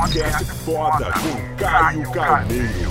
Podcast foda com Caio Carneiro.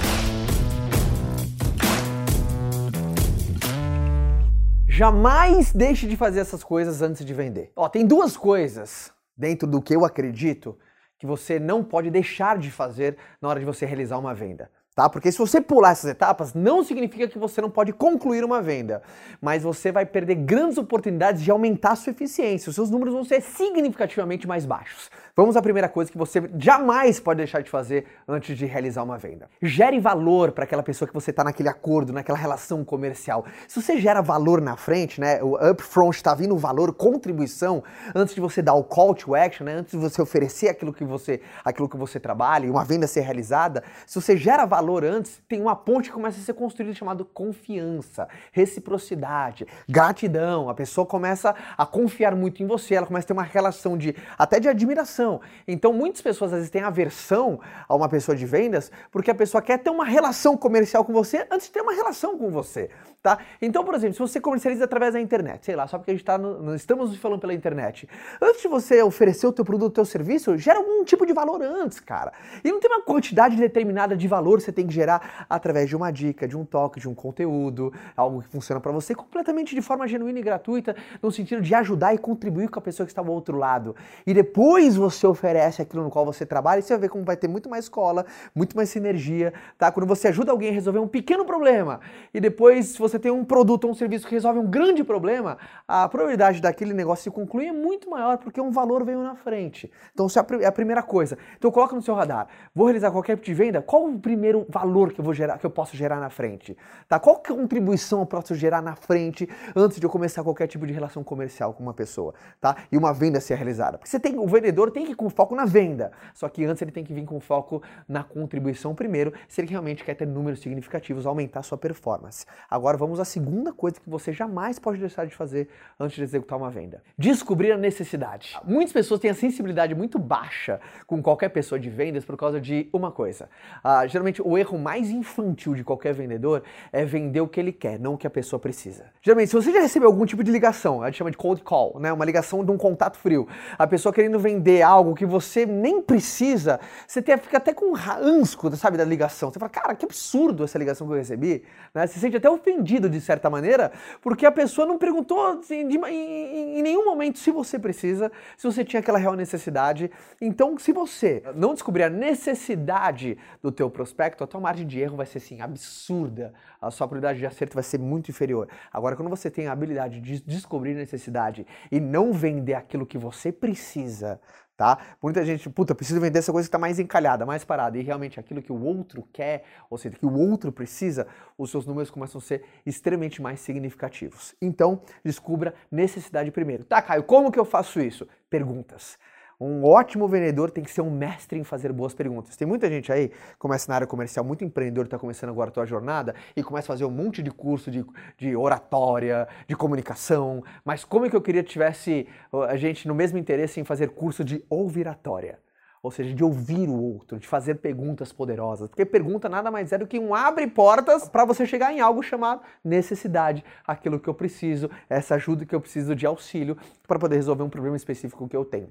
Jamais deixe de fazer essas coisas antes de vender. Ó, tem duas coisas dentro do que eu acredito que você não pode deixar de fazer na hora de você realizar uma venda tá? Porque se você pular essas etapas, não significa que você não pode concluir uma venda, mas você vai perder grandes oportunidades de aumentar a sua eficiência. Os seus números vão ser significativamente mais baixos. Vamos à primeira coisa que você jamais pode deixar de fazer antes de realizar uma venda. Gere valor para aquela pessoa que você está naquele acordo, naquela relação comercial. Se você gera valor na frente, né, o upfront está vindo valor, contribuição, antes de você dar o call to action, né, antes de você oferecer aquilo que você, aquilo que você trabalha e uma venda ser realizada, se você gera valor antes, tem uma ponte que começa a ser construída chamada confiança, reciprocidade, gratidão. A pessoa começa a confiar muito em você, ela começa a ter uma relação de até de admiração. Então, muitas pessoas às vezes têm aversão a uma pessoa de vendas porque a pessoa quer ter uma relação comercial com você antes de ter uma relação com você, tá? Então, por exemplo, se você comercializa através da internet, sei lá, só porque a gente tá no, estamos falando pela internet, antes de você oferecer o teu produto, o teu serviço, gera algum tipo de valor antes, cara. E não tem uma quantidade determinada de valor você tem que gerar através de uma dica, de um toque, de um conteúdo, algo que funciona para você completamente de forma genuína e gratuita, no sentido de ajudar e contribuir com a pessoa que está ao outro lado. E depois você oferece aquilo no qual você trabalha e você vai ver como vai ter muito mais escola, muito mais sinergia, tá? Quando você ajuda alguém a resolver um pequeno problema e depois se você tem um produto ou um serviço que resolve um grande problema, a probabilidade daquele negócio se concluir é muito maior porque um valor veio na frente. Então, isso é a primeira coisa. Então, coloca no seu radar. Vou realizar qualquer tipo de venda, qual o primeiro valor que eu vou gerar, que eu posso gerar na frente? Tá? Qual contribuição eu posso gerar na frente antes de eu começar qualquer tipo de relação comercial com uma pessoa, tá? E uma venda ser realizada. Porque você tem, o vendedor tem que ir com foco na venda, só que antes ele tem que vir com foco na contribuição primeiro, se ele realmente quer ter números significativos, aumentar a sua performance. Agora vamos à segunda coisa que você jamais pode deixar de fazer antes de executar uma venda. Descobrir a necessidade. Muitas pessoas têm a sensibilidade muito baixa com qualquer pessoa de vendas por causa de uma coisa. Uh, geralmente o erro mais infantil de qualquer vendedor é vender o que ele quer, não o que a pessoa precisa. Geralmente, se você já recebeu algum tipo de ligação, a gente chama de cold call, né? Uma ligação de um contato frio, a pessoa querendo vender algo que você nem precisa, você fica até com ansco, sabe, da ligação. Você fala, cara, que absurdo essa ligação que eu recebi. Né? Você se sente até ofendido de certa maneira, porque a pessoa não perguntou assim, de, em, em nenhum momento se você precisa, se você tinha aquela real necessidade. Então, se você não descobrir a necessidade do teu prospecto, a tua margem de erro vai ser assim absurda. A sua probabilidade de acerto vai ser muito inferior. Agora, quando você tem a habilidade de descobrir necessidade e não vender aquilo que você precisa, tá? Muita gente, puta, preciso vender essa coisa que está mais encalhada, mais parada, e realmente aquilo que o outro quer, ou seja, que o outro precisa, os seus números começam a ser extremamente mais significativos. Então, descubra necessidade primeiro. Tá, Caio, como que eu faço isso? Perguntas. Um ótimo vendedor tem que ser um mestre em fazer boas perguntas. Tem muita gente aí, começa na área comercial, muito empreendedor, está começando agora a tua jornada e começa a fazer um monte de curso de, de oratória, de comunicação. Mas como é que eu queria que tivesse a gente no mesmo interesse em fazer curso de ouviratória? Ou seja, de ouvir o outro, de fazer perguntas poderosas. Porque pergunta nada mais é do que um abre portas para você chegar em algo chamado necessidade, aquilo que eu preciso, essa ajuda que eu preciso de auxílio para poder resolver um problema específico que eu tenho.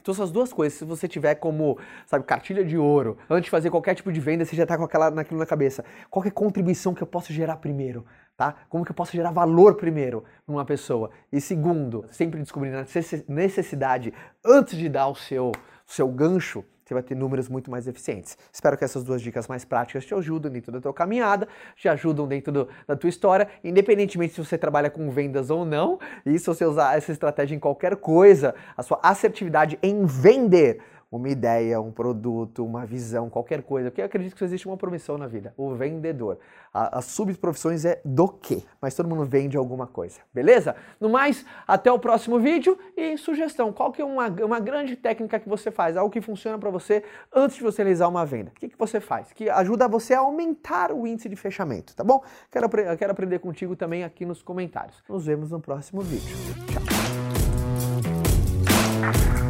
Então essas duas coisas, se você tiver como, sabe, cartilha de ouro, antes de fazer qualquer tipo de venda, você já está com aquela, naquilo na cabeça. Qual é a contribuição que eu posso gerar primeiro, tá? Como que eu posso gerar valor primeiro numa pessoa? E segundo, sempre descobrir a necessidade antes de dar o seu, seu gancho, você vai ter números muito mais eficientes. Espero que essas duas dicas mais práticas te ajudem dentro da tua caminhada, te ajudam dentro do, da tua história, independentemente se você trabalha com vendas ou não, e se você usar essa estratégia em qualquer coisa, a sua assertividade em vender uma ideia, um produto, uma visão, qualquer coisa, porque eu acredito que existe uma promissão na vida, o vendedor. A, as subprofissões é do quê? Mas todo mundo vende alguma coisa, beleza? No mais, até o próximo vídeo e sugestão, qual que é uma, uma grande técnica que você faz, algo que funciona para você antes de você realizar uma venda? O que, que você faz? Que ajuda você a aumentar o índice de fechamento, tá bom? Quero, quero aprender contigo também aqui nos comentários. Nos vemos no próximo vídeo. Tchau!